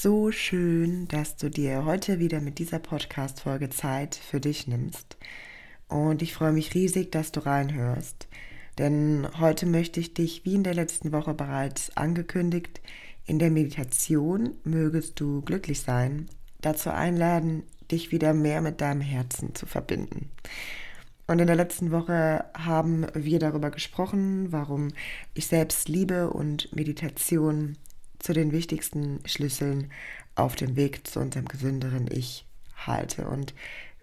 So schön, dass du dir heute wieder mit dieser Podcast-Folge Zeit für dich nimmst. Und ich freue mich riesig, dass du reinhörst. Denn heute möchte ich dich, wie in der letzten Woche bereits angekündigt, in der Meditation mögest du glücklich sein, dazu einladen, dich wieder mehr mit deinem Herzen zu verbinden. Und in der letzten Woche haben wir darüber gesprochen, warum ich selbst Liebe und Meditation zu den wichtigsten Schlüsseln auf dem Weg zu unserem gesünderen Ich halte. Und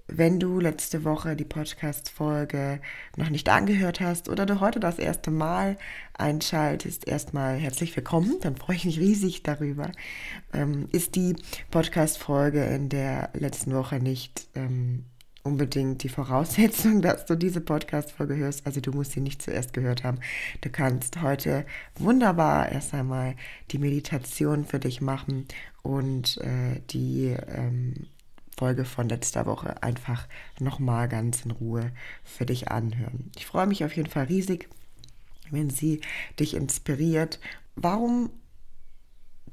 wenn du letzte Woche die Podcast-Folge noch nicht angehört hast oder du heute das erste Mal einschaltest, erstmal herzlich willkommen, dann freue ich mich riesig darüber. Ähm, ist die Podcast-Folge in der letzten Woche nicht ähm, unbedingt die Voraussetzung, dass du diese Podcast-Folge hörst. Also du musst sie nicht zuerst gehört haben. Du kannst heute wunderbar erst einmal die Meditation für dich machen und äh, die ähm, Folge von letzter Woche einfach nochmal ganz in Ruhe für dich anhören. Ich freue mich auf jeden Fall riesig, wenn sie dich inspiriert. Warum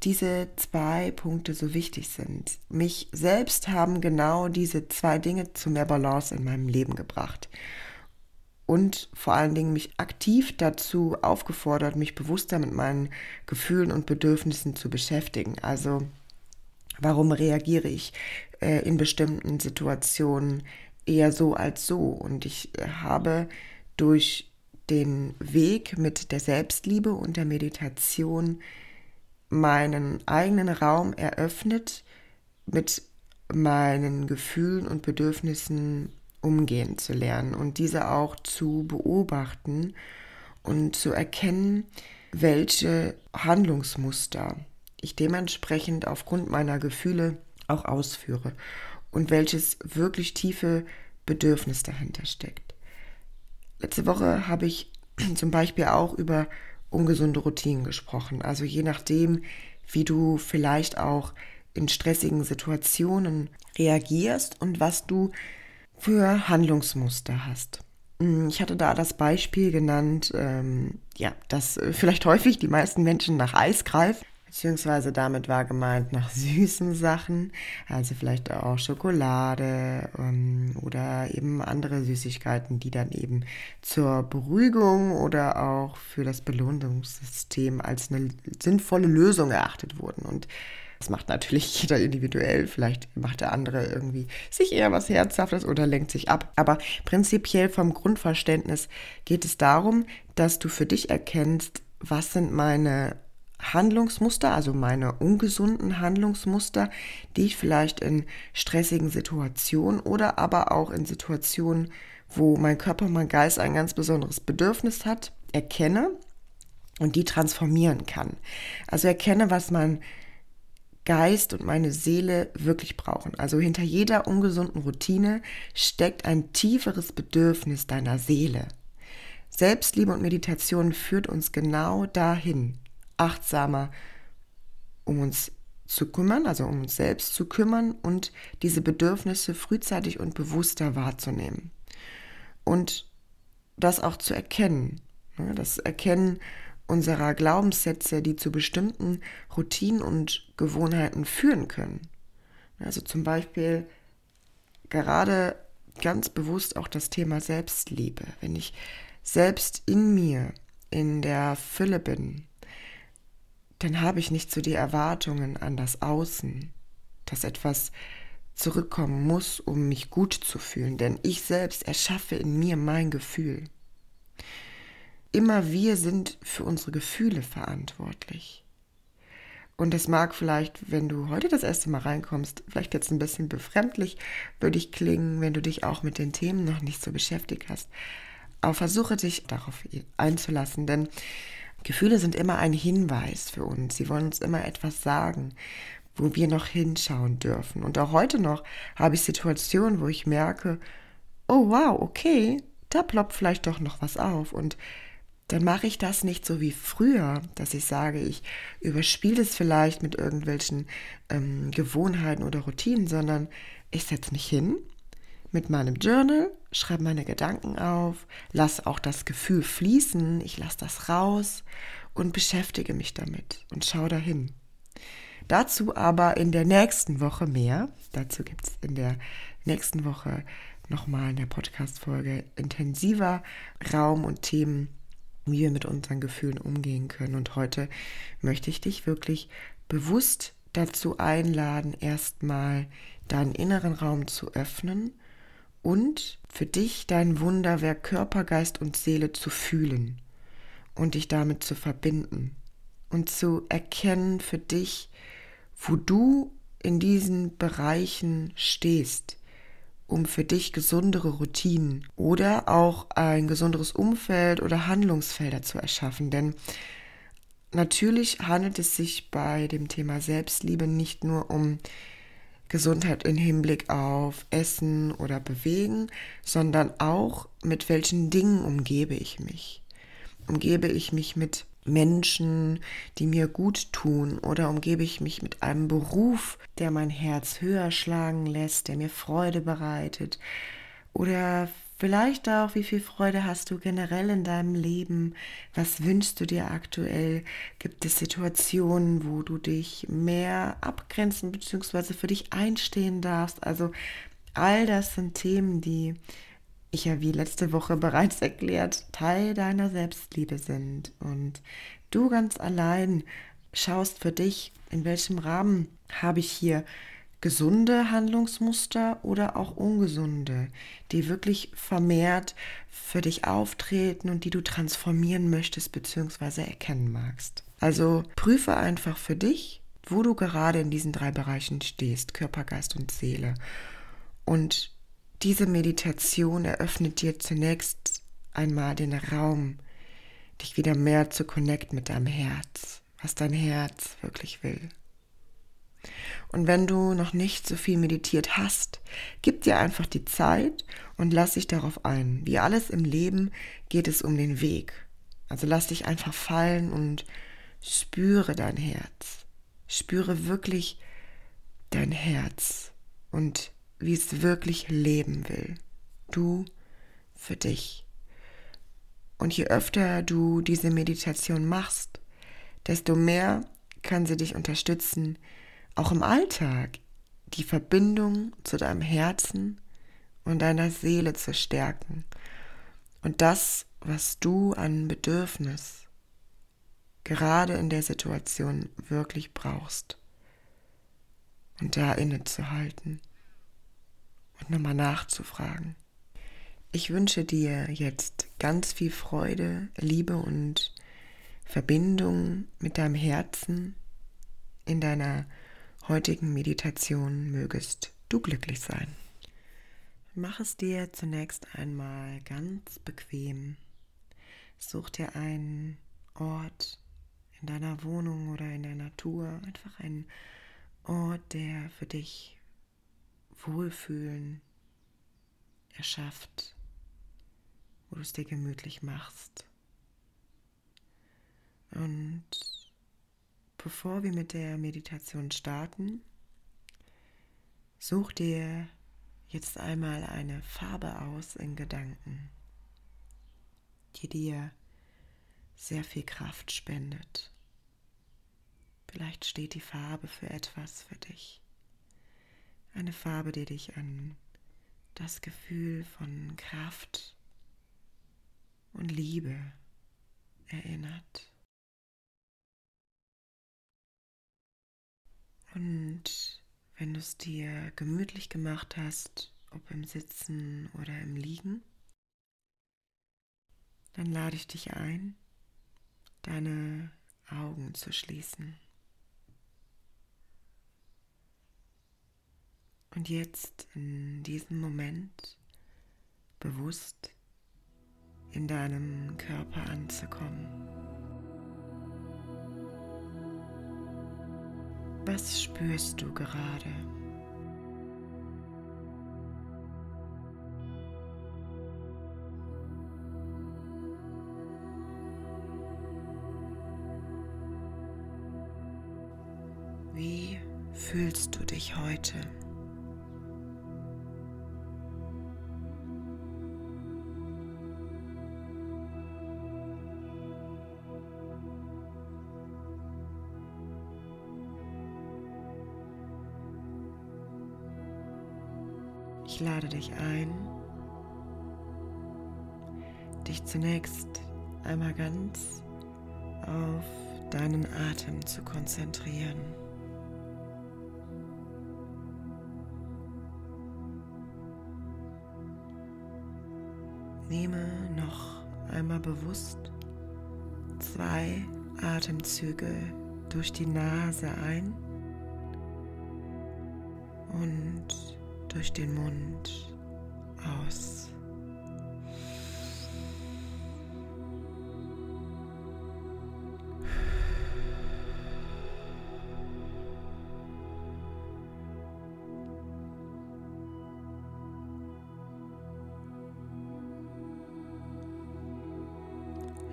diese zwei Punkte so wichtig sind. Mich selbst haben genau diese zwei Dinge zu mehr Balance in meinem Leben gebracht. Und vor allen Dingen mich aktiv dazu aufgefordert, mich bewusster mit meinen Gefühlen und Bedürfnissen zu beschäftigen. Also warum reagiere ich äh, in bestimmten Situationen eher so als so. Und ich äh, habe durch den Weg mit der Selbstliebe und der Meditation meinen eigenen Raum eröffnet, mit meinen Gefühlen und Bedürfnissen umgehen zu lernen und diese auch zu beobachten und zu erkennen, welche Handlungsmuster ich dementsprechend aufgrund meiner Gefühle auch ausführe und welches wirklich tiefe Bedürfnis dahinter steckt. Letzte Woche habe ich zum Beispiel auch über ungesunde Routinen gesprochen. Also je nachdem, wie du vielleicht auch in stressigen Situationen reagierst und was du für Handlungsmuster hast. Hm, ich hatte da das Beispiel genannt, ähm, ja, dass äh, vielleicht häufig die meisten Menschen nach Eis greifen Beziehungsweise damit war gemeint nach süßen Sachen, also vielleicht auch Schokolade ähm, oder eben andere Süßigkeiten, die dann eben zur Beruhigung oder auch für das Belohnungssystem als eine sinnvolle Lösung erachtet wurden. Und das macht natürlich jeder individuell. Vielleicht macht der andere irgendwie sich eher was Herzhaftes oder lenkt sich ab. Aber prinzipiell vom Grundverständnis geht es darum, dass du für dich erkennst, was sind meine Handlungsmuster, also meine ungesunden Handlungsmuster, die ich vielleicht in stressigen Situationen oder aber auch in Situationen, wo mein Körper, mein Geist ein ganz besonderes Bedürfnis hat, erkenne und die transformieren kann. Also erkenne, was mein Geist und meine Seele wirklich brauchen. Also hinter jeder ungesunden Routine steckt ein tieferes Bedürfnis deiner Seele. Selbstliebe und Meditation führt uns genau dahin, achtsamer um uns zu kümmern, also um uns selbst zu kümmern und diese Bedürfnisse frühzeitig und bewusster wahrzunehmen. Und das auch zu erkennen. Ne, das Erkennen unserer Glaubenssätze, die zu bestimmten Routinen und Gewohnheiten führen können. Also zum Beispiel gerade ganz bewusst auch das Thema Selbstliebe. Wenn ich selbst in mir, in der Fülle bin, dann habe ich nicht so die Erwartungen an das Außen, dass etwas zurückkommen muss, um mich gut zu fühlen, denn ich selbst erschaffe in mir mein Gefühl. Immer wir sind für unsere Gefühle verantwortlich. Und das mag vielleicht, wenn du heute das erste Mal reinkommst, vielleicht jetzt ein bisschen befremdlich würde ich klingen, wenn du dich auch mit den Themen noch nicht so beschäftigt hast. Aber versuche dich darauf einzulassen, denn Gefühle sind immer ein Hinweis für uns. Sie wollen uns immer etwas sagen, wo wir noch hinschauen dürfen. Und auch heute noch habe ich Situationen, wo ich merke, oh wow, okay, da ploppt vielleicht doch noch was auf. Und dann mache ich das nicht so wie früher, dass ich sage, ich überspiele es vielleicht mit irgendwelchen ähm, Gewohnheiten oder Routinen, sondern ich setze mich hin mit meinem Journal, schreibe meine Gedanken auf, lasse auch das Gefühl fließen, ich lasse das raus und beschäftige mich damit und schaue dahin. Dazu aber in der nächsten Woche mehr. Dazu gibt es in der nächsten Woche nochmal in der Podcast-Folge intensiver Raum und Themen, wie wir mit unseren Gefühlen umgehen können. Und heute möchte ich dich wirklich bewusst dazu einladen, erstmal deinen inneren Raum zu öffnen und für dich dein Wunderwerk Körper, Geist und Seele zu fühlen und dich damit zu verbinden und zu erkennen für dich, wo du in diesen Bereichen stehst, um für dich gesundere Routinen oder auch ein gesunderes Umfeld oder Handlungsfelder zu erschaffen. Denn natürlich handelt es sich bei dem Thema Selbstliebe nicht nur um Gesundheit im Hinblick auf Essen oder Bewegen, sondern auch mit welchen Dingen umgebe ich mich. Umgebe ich mich mit Menschen, die mir gut tun oder umgebe ich mich mit einem Beruf, der mein Herz höher schlagen lässt, der mir Freude bereitet oder vielleicht auch, wie viel Freude hast du generell in deinem Leben, was wünschst du dir aktuell, gibt es Situationen, wo du dich mehr abgrenzen bzw. für dich einstehen darfst, also all das sind Themen, die ich ja wie letzte Woche bereits erklärt, Teil deiner Selbstliebe sind. Und du ganz allein schaust für dich, in welchem Rahmen habe ich hier gesunde Handlungsmuster oder auch ungesunde, die wirklich vermehrt für dich auftreten und die du transformieren möchtest bzw. erkennen magst. Also prüfe einfach für dich, wo du gerade in diesen drei Bereichen stehst, Körper, Geist und Seele. Und diese Meditation eröffnet dir zunächst einmal den Raum, dich wieder mehr zu connecten mit deinem Herz, was dein Herz wirklich will. Und wenn du noch nicht so viel meditiert hast, gib dir einfach die Zeit und lass dich darauf ein. Wie alles im Leben geht es um den Weg. Also lass dich einfach fallen und spüre dein Herz. Spüre wirklich dein Herz und wie es wirklich leben will. Du für dich. Und je öfter du diese Meditation machst, desto mehr kann sie dich unterstützen, auch im Alltag die Verbindung zu deinem Herzen und deiner Seele zu stärken. Und das, was du an Bedürfnis gerade in der Situation wirklich brauchst. Und da innezuhalten und nochmal nachzufragen. Ich wünsche dir jetzt ganz viel Freude, Liebe und Verbindung mit deinem Herzen in deiner heutigen Meditation mögest du glücklich sein. Mach es dir zunächst einmal ganz bequem. Such dir einen Ort in deiner Wohnung oder in der Natur, einfach einen Ort, der für dich Wohlfühlen erschafft, wo du es dir gemütlich machst. Und bevor wir mit der Meditation starten, such dir jetzt einmal eine Farbe aus in Gedanken, die dir sehr viel Kraft spendet. Vielleicht steht die Farbe für etwas für dich. Eine Farbe, die dich an das Gefühl von Kraft und Liebe erinnert. Und wenn du es dir gemütlich gemacht hast, ob im Sitzen oder im Liegen, dann lade ich dich ein, deine Augen zu schließen. Und jetzt in diesem Moment bewusst in deinem Körper anzukommen. Was spürst du gerade? Wie fühlst du dich heute? Lade dich ein, dich zunächst einmal ganz auf deinen Atem zu konzentrieren. Nehme noch einmal bewusst zwei Atemzüge durch die Nase ein und durch den Mund aus.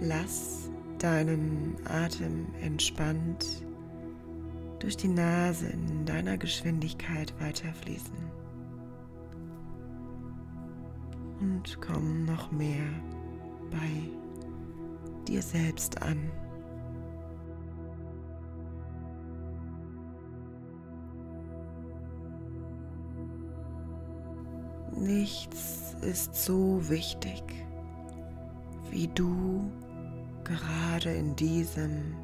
Lass deinen Atem entspannt durch die Nase in deiner Geschwindigkeit weiterfließen. Und komm noch mehr bei dir selbst an. Nichts ist so wichtig wie du gerade in diesem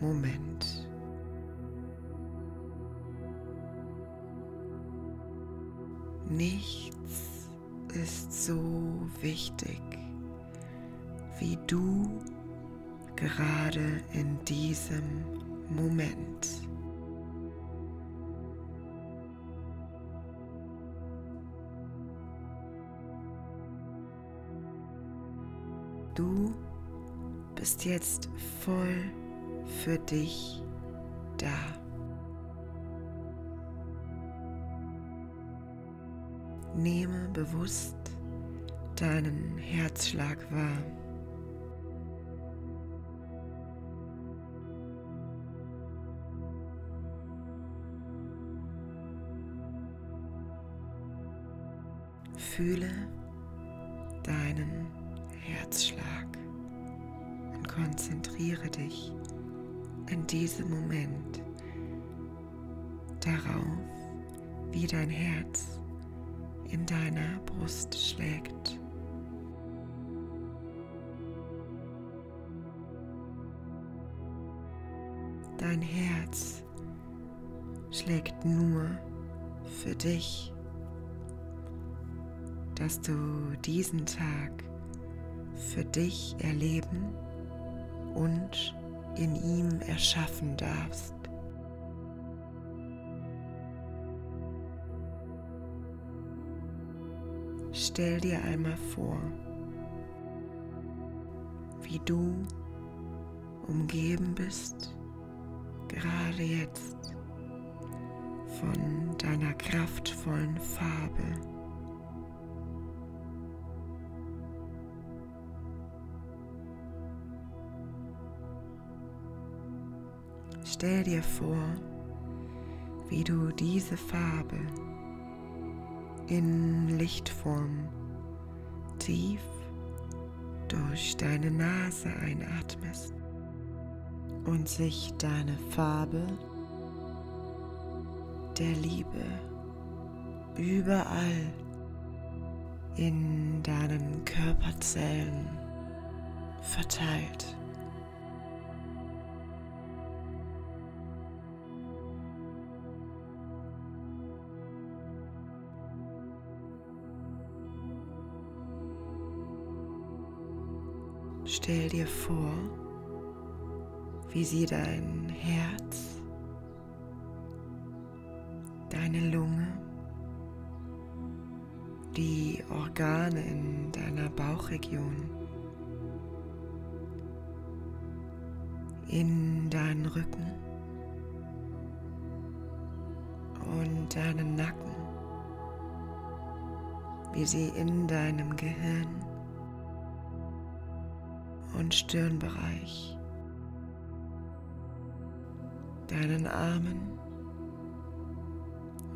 Moment. Nichts ist so wichtig wie du gerade in diesem Moment. Du bist jetzt voll für dich da. Nehme bewusst deinen Herzschlag wahr. Fühle deinen Herzschlag und konzentriere dich in diesem Moment darauf, wie dein Herz in deiner Brust schlägt. Dein Herz schlägt nur für dich, dass du diesen Tag für dich erleben und in ihm erschaffen darfst. Stell dir einmal vor, wie du umgeben bist, gerade jetzt von deiner kraftvollen Farbe. stell dir vor, wie du diese Farbe in Lichtform tief durch deine Nase einatmest und sich deine Farbe der Liebe überall in deinen Körperzellen verteilt. Stell dir vor, wie sie dein Herz, deine Lunge, die Organe in deiner Bauchregion, in deinen Rücken und deinen Nacken, wie sie in deinem Gehirn und Stirnbereich, deinen Armen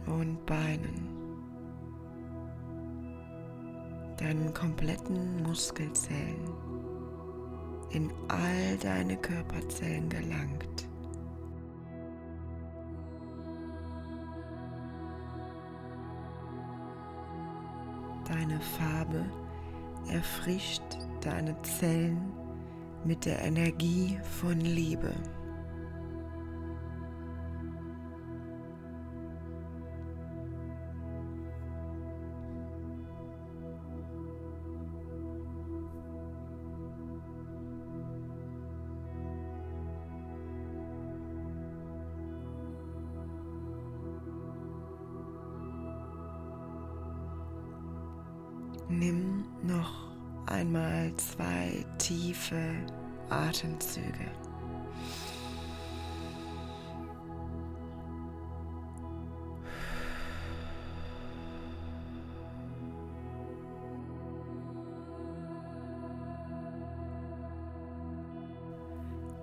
und Beinen, deinen kompletten Muskelzellen. In all deine Körperzellen gelangt. Deine Farbe erfrischt deine Zellen mit der Energie von Liebe. Atemzüge.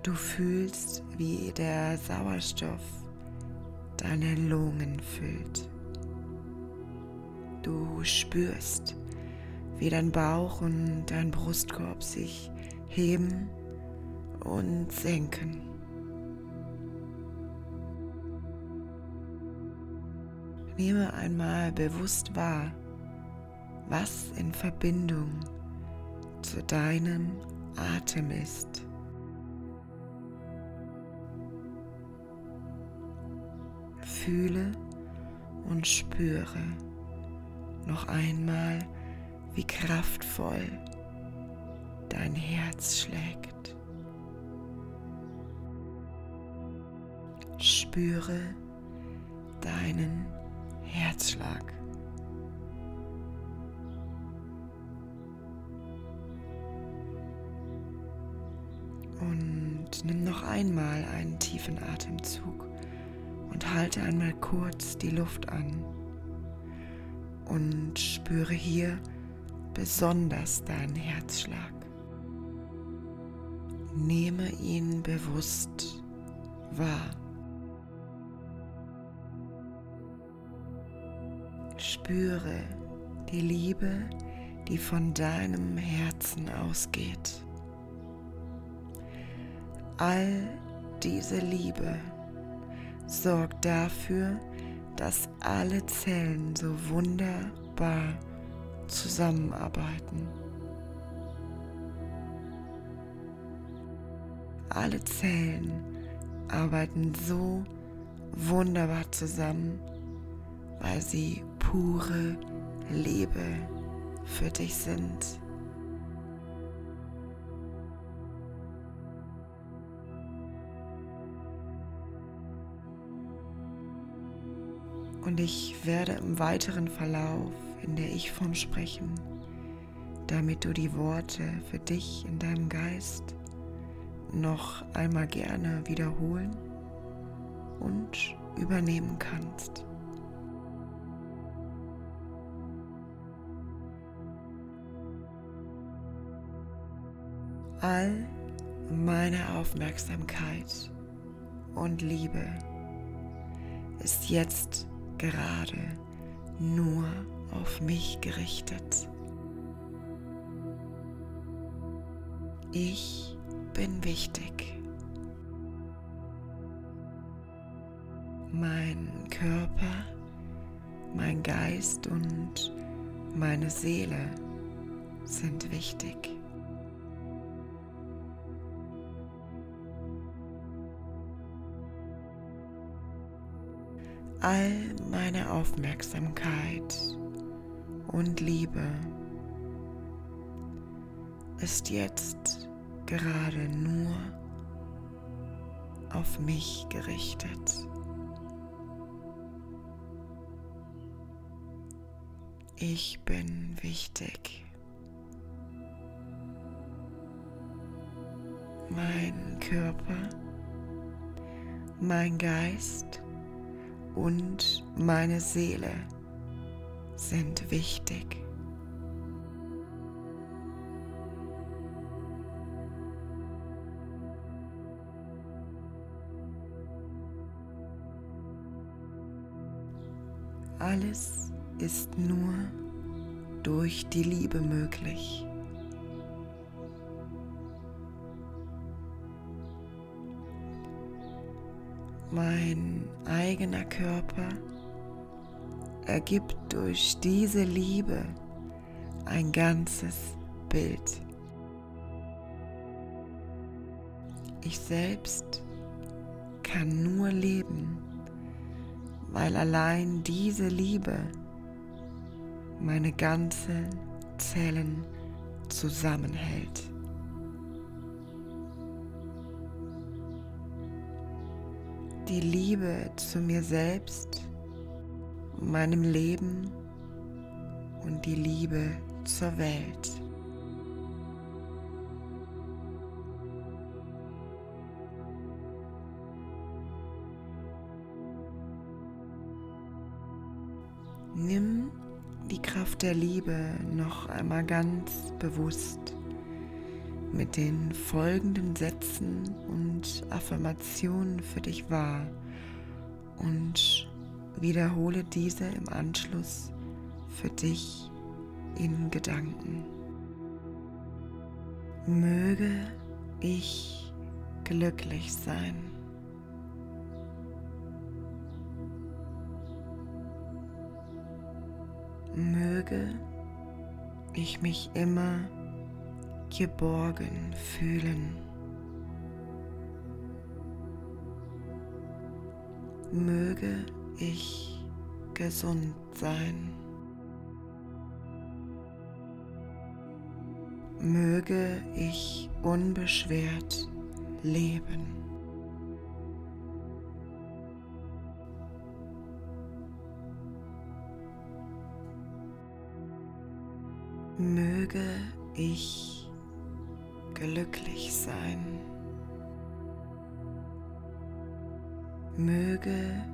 Du fühlst, wie der Sauerstoff deine Lungen füllt. Du spürst, wie dein Bauch und dein Brustkorb sich heben und senken. Nehme einmal bewusst wahr, was in Verbindung zu deinem Atem ist. Fühle und spüre noch einmal, wie kraftvoll dein Herz schlägt. Spüre deinen Herzschlag. Und nimm noch einmal einen tiefen Atemzug und halte einmal kurz die Luft an und spüre hier, besonders deinen Herzschlag. Nehme ihn bewusst wahr. Spüre die Liebe, die von deinem Herzen ausgeht. All diese Liebe sorgt dafür, dass alle Zellen so wunderbar zusammenarbeiten. Alle Zellen arbeiten so wunderbar zusammen, weil sie pure Liebe für dich sind. Und ich werde im weiteren Verlauf in der Ich-Form sprechen, damit du die Worte für dich in deinem Geist noch einmal gerne wiederholen und übernehmen kannst. All meine Aufmerksamkeit und Liebe ist jetzt gerade nur auf mich gerichtet. Ich bin wichtig. Mein Körper, mein Geist und meine Seele sind wichtig. All meine Aufmerksamkeit und Liebe ist jetzt gerade nur auf mich gerichtet. Ich bin wichtig. Mein Körper, mein Geist und meine Seele sind wichtig. Alles ist nur durch die Liebe möglich. Mein eigener Körper ergibt durch diese Liebe ein ganzes Bild. Ich selbst kann nur leben, weil allein diese Liebe meine ganzen Zellen zusammenhält. Die Liebe zu mir selbst, meinem Leben und die Liebe zur Welt. Nimm die Kraft der Liebe noch einmal ganz bewusst mit den folgenden Sätzen und Affirmationen für dich wahr und wiederhole diese im Anschluss für dich in Gedanken. Möge ich glücklich sein. möge ich mich immer geborgen fühlen. Möge ich gesund sein. Möge ich unbeschwert leben. möge ich glücklich sein. Möge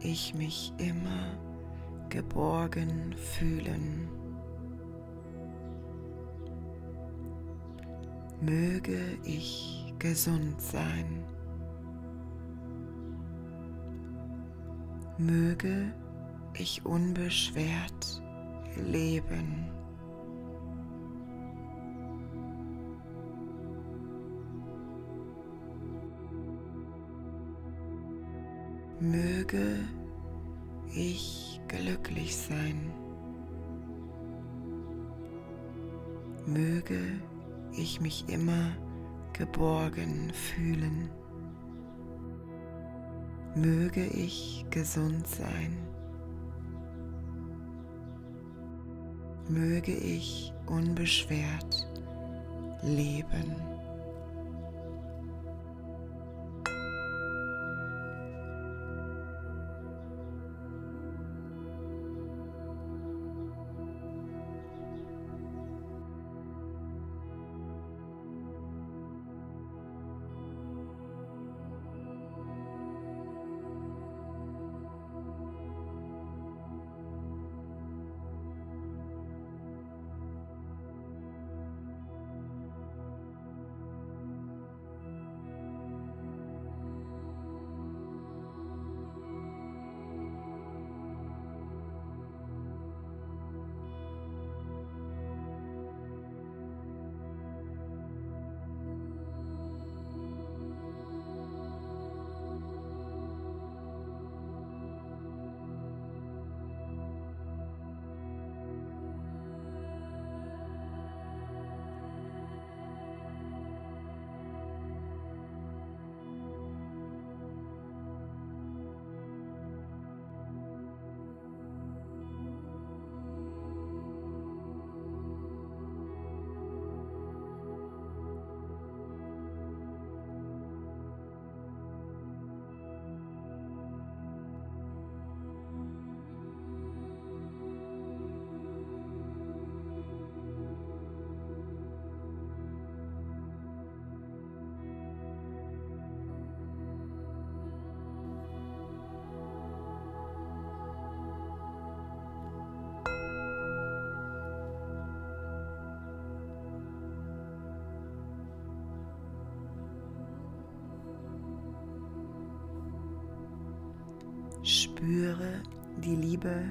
ich mich immer geborgen fühlen. Möge ich gesund sein. Möge ich unbeschwert leben. Möge ich glücklich sein. Möge ich mich immer geborgen fühlen. Möge ich gesund sein. Möge ich unbeschwert leben. Spüre die Liebe,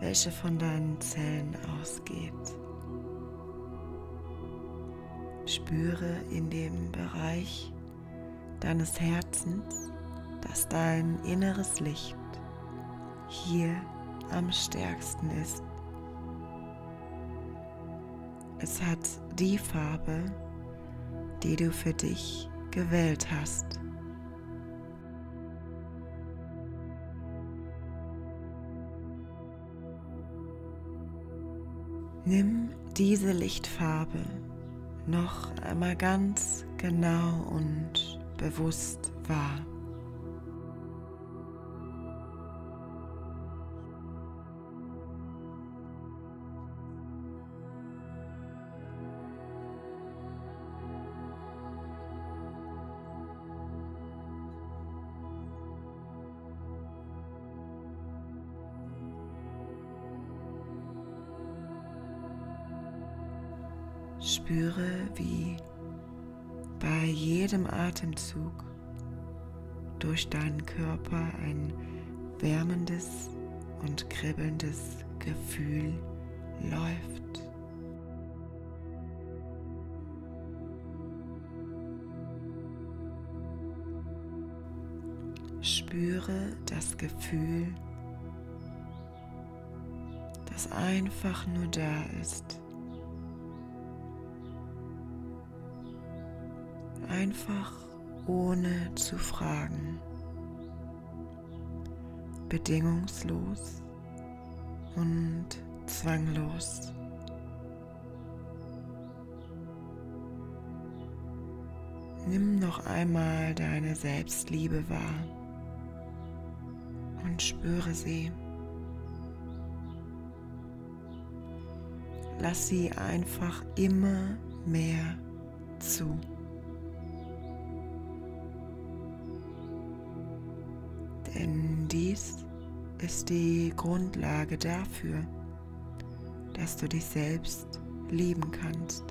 welche von deinen Zellen ausgeht. Spüre in dem Bereich deines Herzens, dass dein inneres Licht hier am stärksten ist. Es hat die Farbe, die du für dich gewählt hast. Nimm diese Lichtfarbe noch einmal ganz genau und bewusst wahr. Atemzug durch deinen Körper ein wärmendes und kribbelndes Gefühl läuft. Spüre das Gefühl, das einfach nur da ist. Einfach ohne zu fragen, bedingungslos und zwanglos. Nimm noch einmal deine Selbstliebe wahr und spüre sie. Lass sie einfach immer mehr zu. Denn dies ist die Grundlage dafür, dass du dich selbst lieben kannst.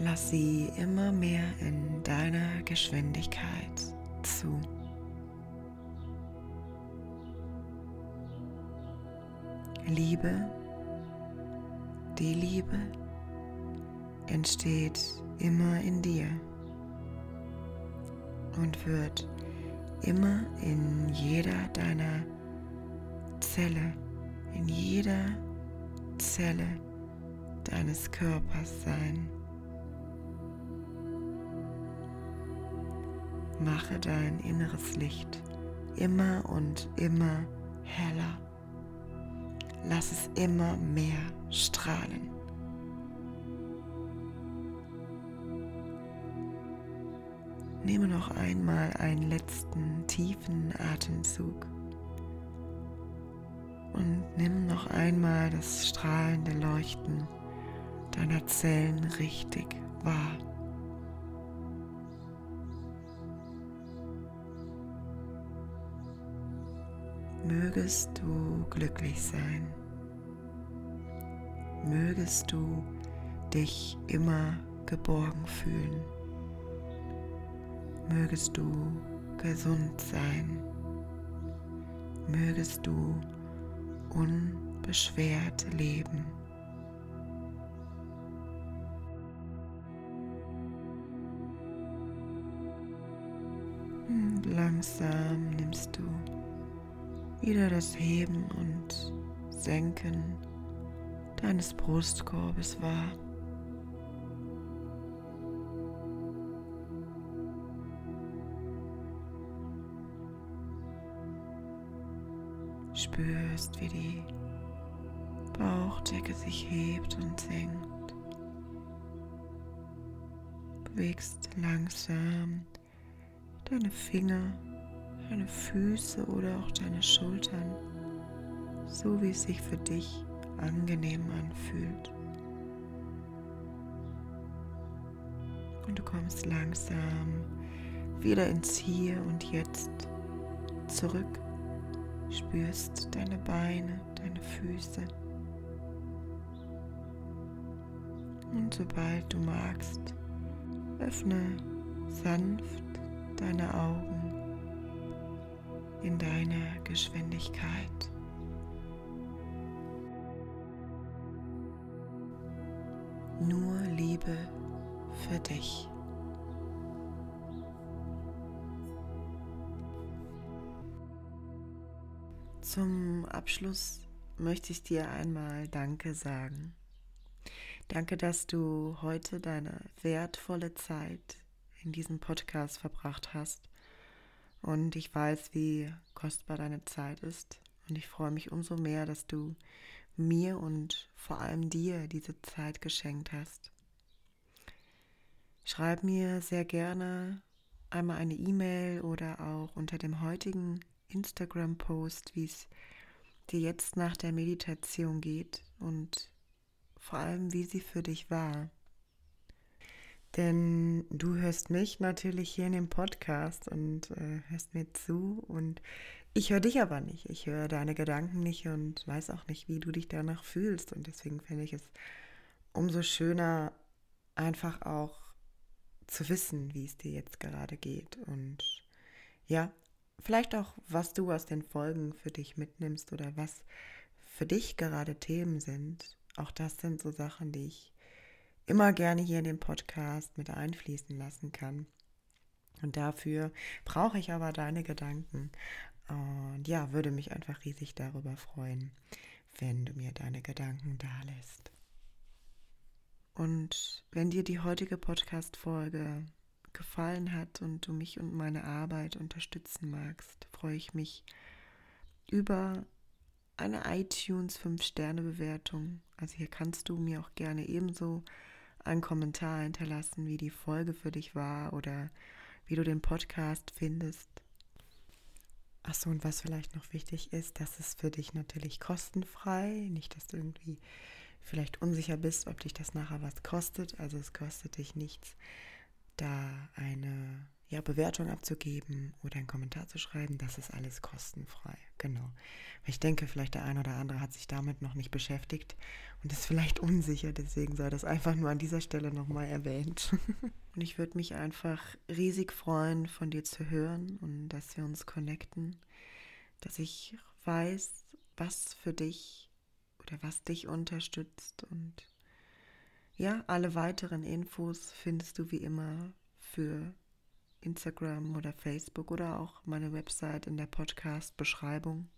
Lass sie immer mehr in deiner Geschwindigkeit zu. Liebe, die Liebe entsteht immer in dir und wird immer in jeder deiner Zelle, in jeder Zelle deines Körpers sein. Mache dein inneres Licht immer und immer heller. Lass es immer mehr strahlen. Nehme noch einmal einen letzten tiefen Atemzug und nimm noch einmal das strahlende Leuchten deiner Zellen richtig wahr. Mögest du glücklich sein. Mögest du dich immer geborgen fühlen mögest du gesund sein, mögest du unbeschwert leben. Und langsam nimmst du wieder das Heben und Senken deines Brustkorbes wahr. Spürst, wie die Bauchdecke sich hebt und senkt. Bewegst langsam deine Finger, deine Füße oder auch deine Schultern, so wie es sich für dich angenehm anfühlt. Und du kommst langsam wieder ins Hier und Jetzt zurück spürst deine Beine, deine Füße. Und sobald du magst, öffne sanft deine Augen in deiner Geschwindigkeit. Nur Liebe für dich. Zum Abschluss möchte ich dir einmal Danke sagen. Danke, dass du heute deine wertvolle Zeit in diesem Podcast verbracht hast. Und ich weiß, wie kostbar deine Zeit ist. Und ich freue mich umso mehr, dass du mir und vor allem dir diese Zeit geschenkt hast. Schreib mir sehr gerne einmal eine E-Mail oder auch unter dem heutigen Instagram-Post, wie es dir jetzt nach der Meditation geht und vor allem, wie sie für dich war. Denn du hörst mich natürlich hier in dem Podcast und äh, hörst mir zu und ich höre dich aber nicht. Ich höre deine Gedanken nicht und weiß auch nicht, wie du dich danach fühlst. Und deswegen finde ich es umso schöner, einfach auch zu wissen, wie es dir jetzt gerade geht. Und ja, vielleicht auch, was du aus den Folgen für dich mitnimmst oder was für dich gerade Themen sind. Auch das sind so Sachen, die ich immer gerne hier in den Podcast mit einfließen lassen kann. Und dafür brauche ich aber deine Gedanken. Und ja, würde mich einfach riesig darüber freuen, wenn du mir deine Gedanken da lässt. Und wenn dir die heutige Podcast-Folge gefallen hat und du mich und meine Arbeit unterstützen magst, freue ich mich über eine iTunes 5-Sterne-Bewertung. Also hier kannst du mir auch gerne ebenso einen Kommentar hinterlassen, wie die Folge für dich war oder wie du den Podcast findest. Achso, und was vielleicht noch wichtig ist, das ist für dich natürlich kostenfrei. Nicht, dass du irgendwie vielleicht unsicher bist, ob dich das nachher was kostet. Also es kostet dich nichts, da eine ja, Bewertung abzugeben oder einen Kommentar zu schreiben, das ist alles kostenfrei. Genau. Ich denke, vielleicht der eine oder andere hat sich damit noch nicht beschäftigt und ist vielleicht unsicher, deswegen sei das einfach nur an dieser Stelle nochmal erwähnt. und ich würde mich einfach riesig freuen, von dir zu hören und dass wir uns connecten, dass ich weiß, was für dich oder was dich unterstützt und ja, alle weiteren Infos findest du wie immer für Instagram oder Facebook oder auch meine Website in der Podcast-Beschreibung.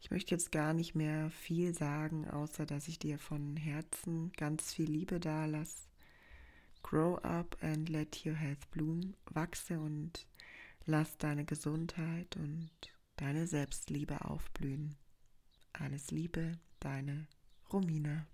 Ich möchte jetzt gar nicht mehr viel sagen, außer dass ich dir von Herzen ganz viel Liebe da lasse. Grow up and let your health bloom. Wachse und lass deine Gesundheit und deine Selbstliebe aufblühen. Alles Liebe, deine Romina.